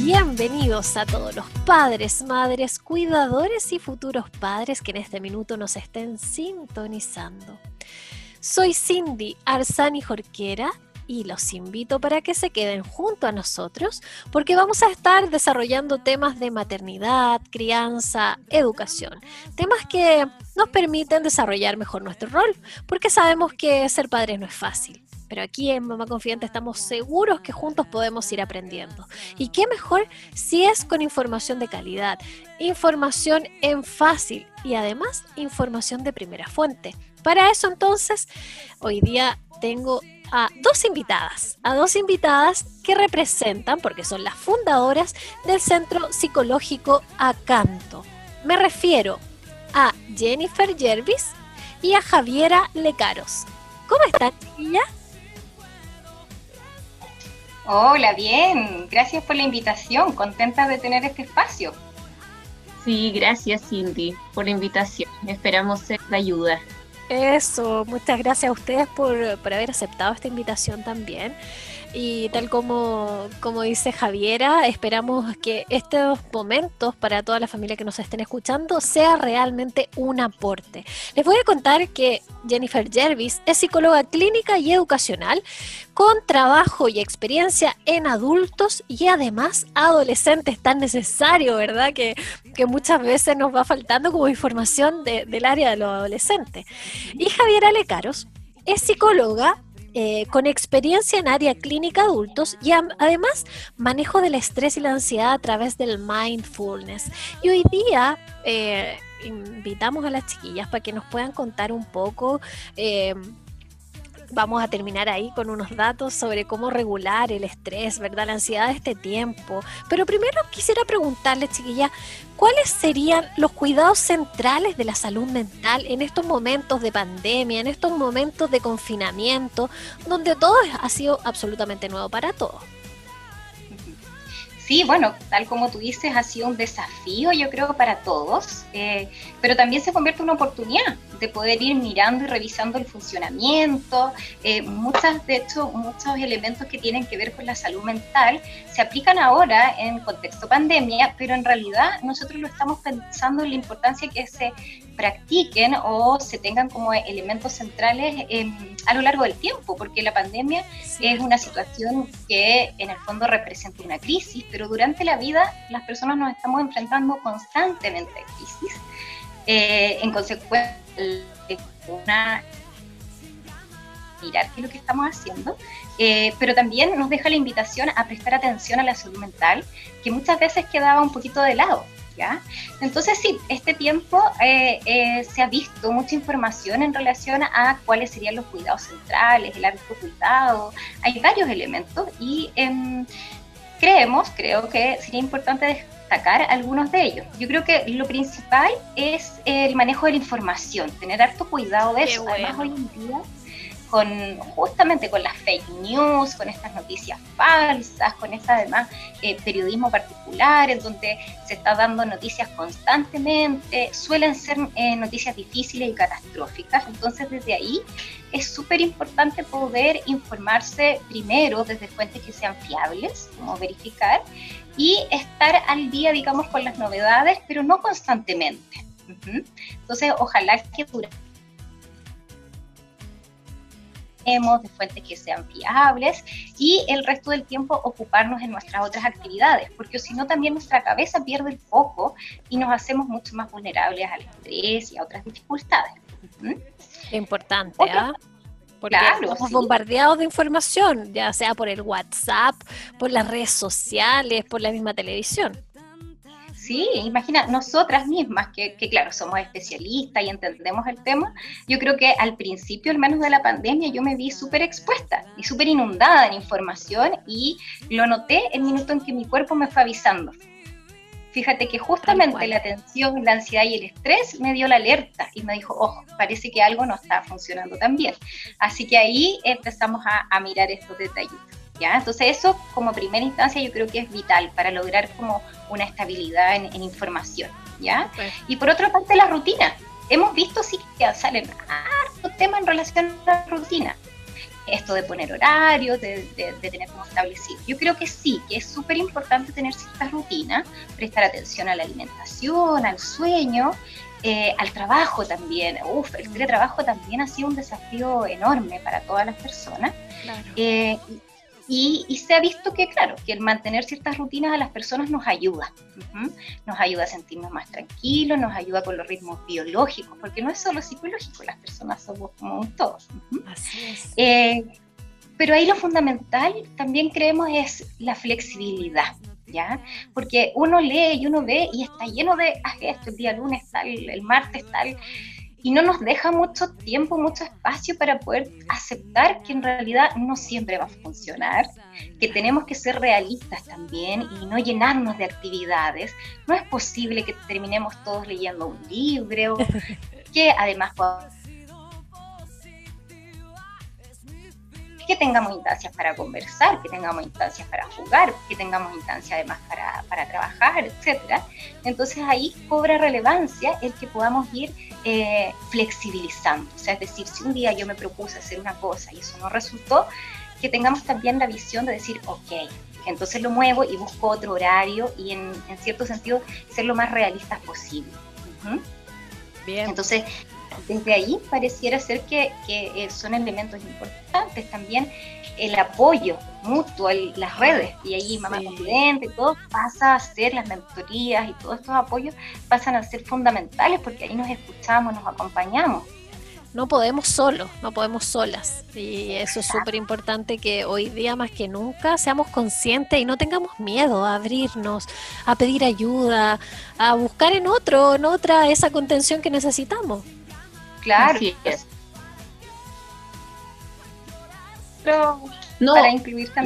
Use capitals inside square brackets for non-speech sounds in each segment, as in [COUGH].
Bienvenidos a todos los padres, madres, cuidadores y futuros padres que en este minuto nos estén sintonizando. Soy Cindy Arzani Jorquera y los invito para que se queden junto a nosotros porque vamos a estar desarrollando temas de maternidad, crianza, educación, temas que nos permiten desarrollar mejor nuestro rol porque sabemos que ser padres no es fácil. Pero aquí en Mamá Confidente estamos seguros que juntos podemos ir aprendiendo. Y qué mejor si es con información de calidad, información en fácil y además información de primera fuente. Para eso entonces, hoy día tengo a dos invitadas, a dos invitadas que representan, porque son las fundadoras del Centro Psicológico Acanto. Me refiero a Jennifer Jervis y a Javiera Lecaros. ¿Cómo están, chiquillas? Hola, bien. Gracias por la invitación. Contenta de tener este espacio. Sí, gracias Cindy por la invitación. Esperamos ser de ayuda. Eso, muchas gracias a ustedes por, por haber aceptado esta invitación también. Y tal como, como dice Javiera, esperamos que estos momentos para toda la familia que nos estén escuchando sea realmente un aporte. Les voy a contar que Jennifer Jervis es psicóloga clínica y educacional con trabajo y experiencia en adultos y además adolescentes, tan necesario, ¿verdad? Que, que muchas veces nos va faltando como información del área de los adolescentes. Y Javiera Lecaros es psicóloga eh, con experiencia en área clínica adultos y además manejo del estrés y la ansiedad a través del mindfulness. Y hoy día eh, invitamos a las chiquillas para que nos puedan contar un poco. Eh, vamos a terminar ahí con unos datos sobre cómo regular el estrés, ¿verdad? La ansiedad de este tiempo. Pero primero quisiera preguntarle, chiquilla, ¿cuáles serían los cuidados centrales de la salud mental en estos momentos de pandemia, en estos momentos de confinamiento, donde todo ha sido absolutamente nuevo para todos? Sí, bueno, tal como tú dices, ha sido un desafío, yo creo, para todos, eh, pero también se convierte en una oportunidad de poder ir mirando y revisando el funcionamiento. Eh, muchas, de hecho, muchos elementos que tienen que ver con la salud mental se aplican ahora en contexto pandemia, pero en realidad nosotros lo estamos pensando en la importancia que se practiquen o se tengan como elementos centrales a lo largo del tiempo, porque la pandemia es una situación que en el fondo representa una crisis, pero durante la vida las personas nos estamos enfrentando constantemente a crisis. Eh, en consecuencia, una mirar qué es lo que estamos haciendo, eh, pero también nos deja la invitación a prestar atención a la salud mental, que muchas veces quedaba un poquito de lado. Entonces sí, este tiempo eh, eh, se ha visto mucha información en relación a cuáles serían los cuidados centrales, el hábito cuidado, hay varios elementos y em, creemos, creo que sería importante destacar algunos de ellos. Yo creo que lo principal es el manejo de la información, tener harto cuidado de eso. Además, hoy en día con justamente con las fake news, con estas noticias falsas, con este además eh, periodismo particular en donde se está dando noticias constantemente, suelen ser eh, noticias difíciles y catastróficas, entonces desde ahí es súper importante poder informarse primero desde fuentes que sean fiables, como verificar, y estar al día, digamos, con las novedades, pero no constantemente. Entonces, ojalá que durante de fuentes que sean fiables y el resto del tiempo ocuparnos en nuestras otras actividades, porque si no también nuestra cabeza pierde el foco y nos hacemos mucho más vulnerables al estrés y a otras dificultades. Importante, ¿ah? Porque estamos bombardeados de información, ya sea por el WhatsApp, por las redes sociales, por la misma televisión. Sí, imagina, nosotras mismas, que, claro, somos especialistas y entendemos el tema, yo creo que al principio, al menos de la pandemia, yo me vi súper expuesta y súper inundada en información y lo noté el minuto en que mi cuerpo me fue avisando. Fíjate que justamente la tensión, la ansiedad y el estrés me dio la alerta y me dijo, ojo, parece que algo no está funcionando tan bien. Así que ahí empezamos a, a mirar estos detalles. Entonces eso como primera instancia yo creo que es vital para lograr como una estabilidad en, información, ¿ya? Y por otra parte la rutina. Hemos visto sí que salen hartos temas en relación a la rutina. Esto de poner horarios, de, tener como establecido. Yo creo que sí, que es súper importante tener ciertas rutinas, prestar atención a la alimentación, al sueño, eh, al trabajo también. Uf, el teletrabajo también ha sido un desafío enorme para todas las personas. Claro. Eh, y, se ha visto que, claro, que el mantener ciertas rutinas a las personas nos ayuda. Nos ayuda a sentirnos más tranquilos, nos ayuda con los ritmos biológicos, porque no es solo psicológico, las personas somos como un todo. Así es. Eh, pero ahí lo fundamental también creemos es la flexibilidad. ¿Ya? Porque uno lee y uno ve y está lleno de, ah, esto el día lunes tal, el martes tal, y no nos deja mucho tiempo, mucho espacio para poder aceptar que en realidad no siempre va a funcionar, que tenemos que ser realistas también y no llenarnos de actividades. No es posible que terminemos todos leyendo un libro, [LAUGHS] que además que tengamos instancias para conversar, que tengamos instancias para jugar, que tengamos instancias además para, para trabajar, etc. Entonces ahí cobra relevancia el que podamos ir eh, flexibilizando. O sea, es decir, si un día yo me propuse hacer una cosa y eso no resultó, que tengamos también la visión de decir, ok, entonces lo muevo y busco otro horario y en, cierto sentido ser lo más realistas posible. Bien. Entonces, desde ahí pareciera ser que, eh, son elementos importantes también el apoyo mutuo, las redes, y ahí Mamá Confidente, todo pasa a ser, las mentorías y todos estos apoyos pasan a ser fundamentales porque ahí nos escuchamos, nos acompañamos. No podemos solos, no podemos solas. Y eso es súper importante que hoy día más que nunca seamos conscientes y no tengamos miedo a abrirnos, a pedir ayuda, a buscar en otro, en otra, esa contención que necesitamos. Claro. No,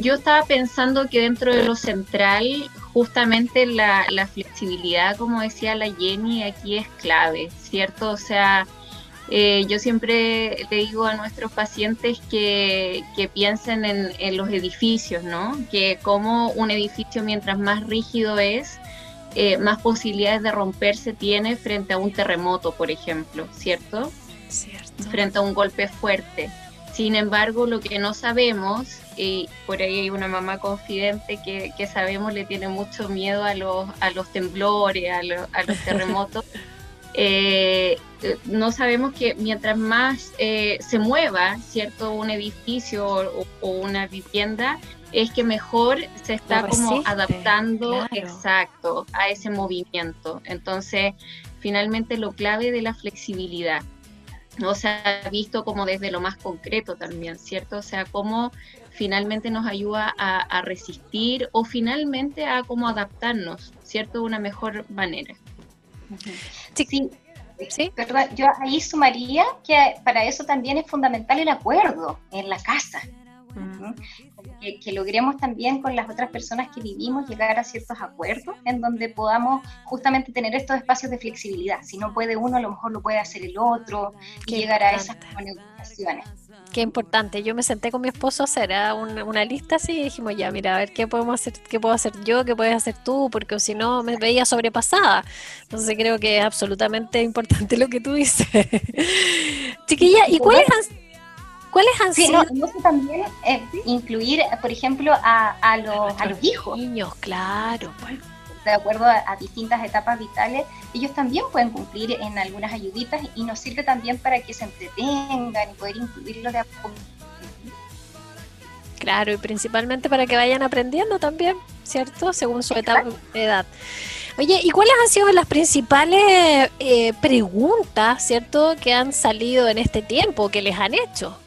Yo estaba pensando que dentro de lo central, justamente la, flexibilidad, como decía la Jenny, aquí es clave, ¿cierto? O sea, eh, yo siempre le digo a nuestros pacientes que, piensen en, en, los edificios, ¿no? Que como un edificio mientras más rígido es, eh, más posibilidades de romperse tiene frente a un terremoto, por ejemplo, ¿cierto? Cierto. Frente a un golpe fuerte. Sin embargo, lo que no sabemos, y por ahí hay una mamá confidente que, sabemos le tiene mucho miedo a los, a los temblores, a, los terremotos, [LAUGHS] eh, no sabemos que mientras más eh, se mueva, ¿cierto? Un edificio o, una vivienda, es que mejor se está como adaptando exacto a ese movimiento. Entonces, finalmente lo clave de la flexibilidad no se ha visto como desde lo más concreto también, ¿cierto? O sea, cómo finalmente nos ayuda a, resistir o finalmente a cómo adaptarnos, ¿cierto? De una mejor manera. Sí, sí. ¿Sí? yo ahí sumaría que para eso también es fundamental el acuerdo en la casa. Que, logremos también con las otras personas que vivimos llegar a ciertos acuerdos en donde podamos justamente tener estos espacios de flexibilidad. Si no puede uno, a lo mejor lo puede hacer el otro y llegar a esas negociaciones. Qué importante. Yo me senté con mi esposo a hacer ¿ah? una, lista así y dijimos, ya, mira, a ver qué podemos hacer, qué puedo hacer yo, qué puedes hacer tú, porque si no me veía sobrepasada. Entonces creo que es absolutamente importante lo que tú dices. [LAUGHS] Chiquilla, ¿y cuáles han ¿Cuáles han sido? también eh, incluir, por ejemplo, a, los, a los hijos. Niños, claro. Pues. De acuerdo a, distintas etapas vitales, ellos también pueden cumplir en algunas ayuditas y nos sirve también para que se entretengan y poder incluirlos de a poco. Claro, y principalmente para que vayan aprendiendo también, ¿cierto? Según su etapa de edad. Oye, ¿y cuáles han sido las principales eh, preguntas, ¿cierto?, que han salido en este tiempo, que les han hecho?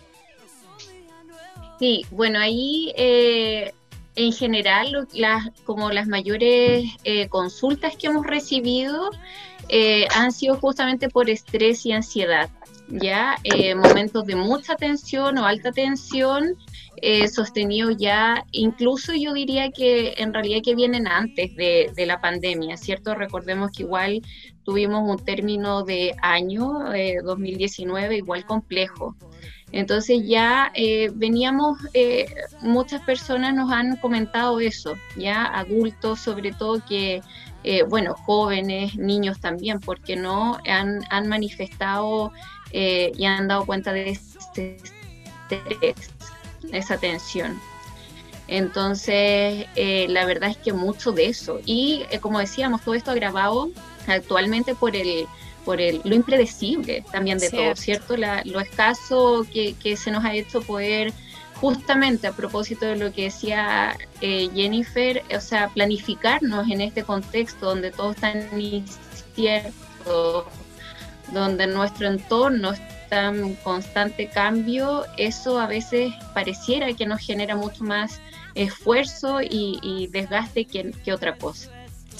Sí, bueno, ahí eh, en general, las, como las mayores eh, consultas que hemos recibido eh, han sido justamente por estrés y ansiedad, ya eh, momentos de mucha tensión o alta tensión sostenido ya, incluso yo diría que en realidad que vienen antes de, de, la pandemia, ¿cierto? Recordemos que igual tuvimos un término de año, 2019, igual complejo. Entonces ya eh, veníamos, eh, muchas personas nos han comentado eso, ya adultos sobre todo que, eh, bueno, jóvenes, niños también, porque no han, han manifestado y han dado cuenta de este estrés, esa tensión. Entonces, la verdad es que mucho de eso. Y como decíamos, todo esto agravado actualmente por el por el, lo impredecible también de todo, ¿cierto? lo escaso que, se nos ha hecho poder, justamente a propósito de lo que decía eh, Jennifer, o sea, planificarnos en este contexto donde todo está incierto, donde nuestro entorno está en constante cambio, eso a veces pareciera que nos genera mucho más esfuerzo y, desgaste que otra cosa.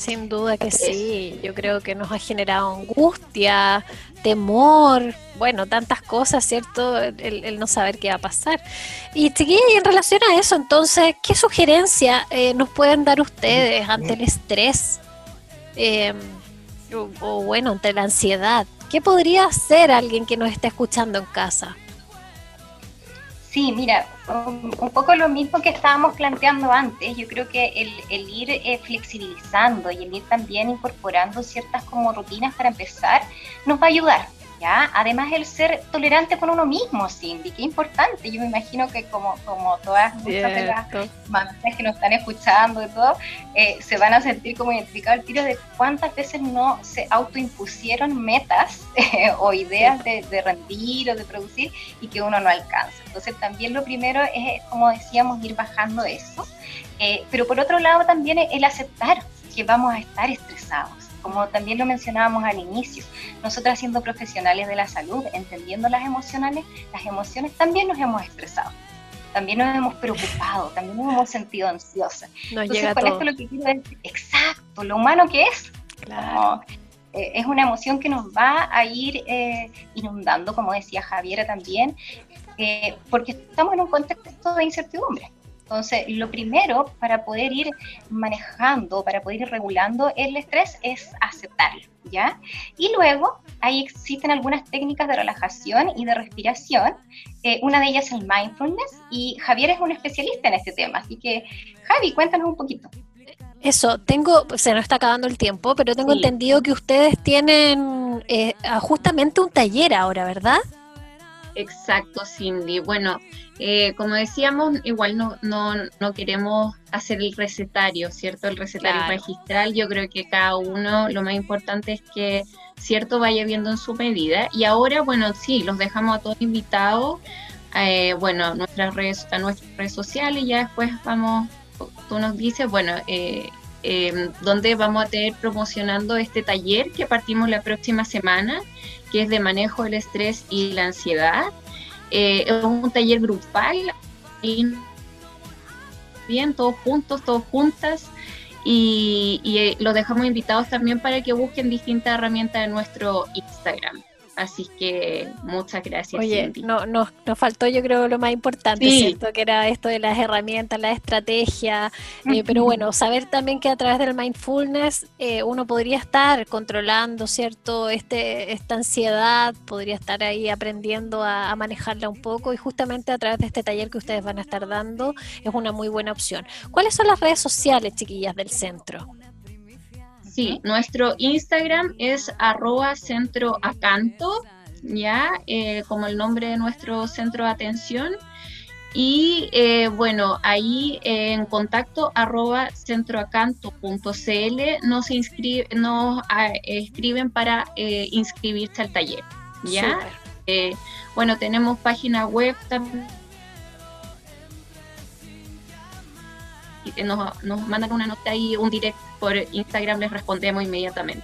Sin duda que sí, yo creo que nos ha generado angustia, temor, bueno, tantas cosas, ¿cierto? El, no saber qué va a pasar. Y en relación a eso, entonces, ¿qué sugerencia eh, nos pueden dar ustedes ante el estrés? Em, o, bueno, ante la ansiedad. ¿Qué podría hacer alguien que nos está escuchando en casa? Sí, mira, un, poco lo mismo que estábamos planteando antes. Yo creo que el, ir eh, flexibilizando y el ir también incorporando ciertas como rutinas para empezar nos va a ayudar. Además el ser tolerante con uno mismo, Cindy, qué importante. Yo me imagino que como, como todas muchas de las mamás que nos están escuchando y todo, eh, se van a sentir como identificados el tiro de cuántas veces no se autoimpusieron metas eh, [LAUGHS] o ideas de, rendir o de producir y que uno no alcanza. Entonces también lo primero es, como decíamos, ir bajando eso. Eh, pero por otro lado también el aceptar que vamos a estar estresados como también lo mencionábamos al inicio, nosotras siendo profesionales de la salud, entendiendo las emocionales, las emociones también nos hemos estresado, también nos hemos preocupado, también nos hemos sentido ansiosas. Entonces, con esto lo que quiero decir, exacto, lo humano que es. Eh, es una emoción que nos va a ir eh, inundando, como decía Javiera también, eh, porque estamos en un contexto de incertidumbre. Entonces, lo primero para poder ir manejando, para poder ir regulando el estrés es aceptarlo, ¿ya? Y luego, ahí existen algunas técnicas de relajación y de respiración. Eh, una de ellas es el mindfulness y Javier es un especialista en este tema. Así que, Javi, cuéntanos un poquito. Eso, tengo, se nos está acabando el tiempo, pero tengo entendido que ustedes tienen eh, justamente un taller ahora, ¿verdad? Exacto, Cindy. Bueno, eh, como decíamos, igual no, no, no, queremos hacer el recetario, ¿cierto? El recetario magistral, yo creo que cada uno, lo más importante es que, ¿cierto?, vaya viendo en su medida. Y ahora, bueno, sí, los dejamos a todos invitados, eh, bueno, nuestras, redes, a nuestras redes sociales, y ya después vamos, tú nos dices, bueno, eh, em, donde vamos a tener promocionando este taller que partimos la próxima semana, que es de manejo del estrés y la ansiedad. Eh, es un taller grupal, bien, todos juntos, todos juntas, y, y eh, los dejamos invitados también para que busquen distintas herramientas en nuestro Instagram. Así que muchas gracias. Oye, no, nos faltó yo creo lo más importante, ¿cierto? Que era esto de las herramientas, la estrategia, eh, pero bueno, saber también que a través del mindfulness eh, uno podría estar controlando, ¿cierto? Este, esta ansiedad, podría estar ahí aprendiendo a, a manejarla un poco y justamente a través de este taller que ustedes van a estar dando es una muy buena opción. ¿Cuáles son las redes sociales, chiquillas, del centro? Sí, nuestro Instagram es arroba centro acanto, ya, eh, como el nombre de nuestro centro de atención. Y eh, bueno, ahí en contacto arroba centroacanto.cl nos, inscribe, nos ah, escriben para eh, inscribirse al taller. ¿ya? bueno, tenemos página web también nos, nos mandan una nota ahí, un direct por Instagram, les respondemos inmediatamente.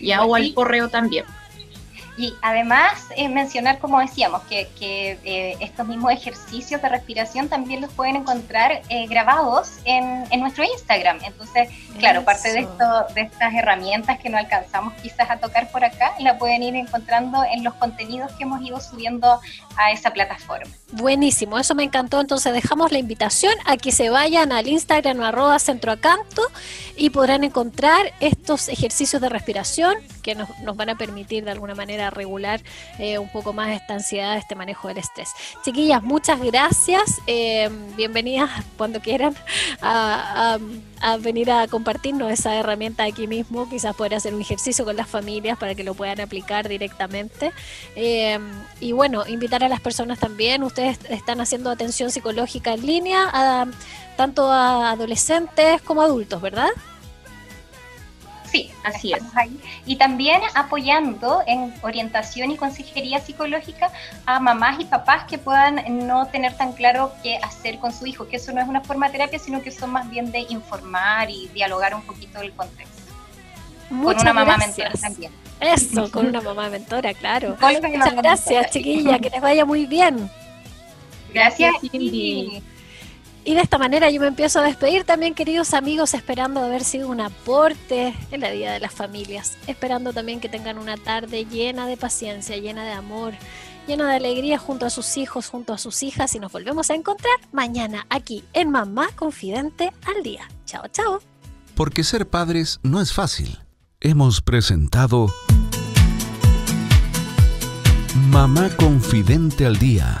Y hago al correo también. Y además eh, mencionar, como decíamos, que, eh, estos mismos ejercicios de respiración también los pueden encontrar eh, grabados en, nuestro Instagram. Entonces, claro, parte de, esto, de estas herramientas que no alcanzamos quizás a tocar por acá, la pueden ir encontrando en los contenidos que hemos ido subiendo a esa plataforma. Buenísimo, eso me encantó. Entonces dejamos la invitación a que se vayan al Instagram arroba centroacanto y podrán encontrar estos ejercicios de respiración que nos, nos van a permitir de alguna manera regular eh, un poco más esta ansiedad, este manejo del estrés. Chiquillas, muchas gracias. Eh, bienvenidas cuando quieran a, venir a compartirnos esa herramienta aquí mismo. Quizás poder hacer un ejercicio con las familias para que lo puedan aplicar directamente. Eh, y bueno, invitar a las personas también. Ustedes están haciendo atención psicológica en línea, tanto a adolescentes como adultos, ¿verdad? Sí, así es. Y también apoyando en orientación y consejería psicológica a mamás y papás que puedan no tener tan claro qué hacer con su hijo, que eso no es una forma de terapia, sino que son más bien de informar y dialogar un poquito del contexto. con una mamá mentora también. Eso, con una [LAUGHS] mamá mentora, claro. Muchas gracias, chiquilla, que les vaya muy bien. Gracias, Cindy. Y de esta manera yo me empiezo a despedir también, queridos amigos, esperando haber sido un aporte en la vida de las familias, esperando también que tengan una tarde llena de paciencia, llena de amor, llena de alegría junto a sus hijos, junto a sus hijas y nos volvemos a encontrar mañana aquí en Mamá Confidente al Día. Chao, chao. Porque ser padres no es fácil. Hemos presentado Mamá Confidente al Día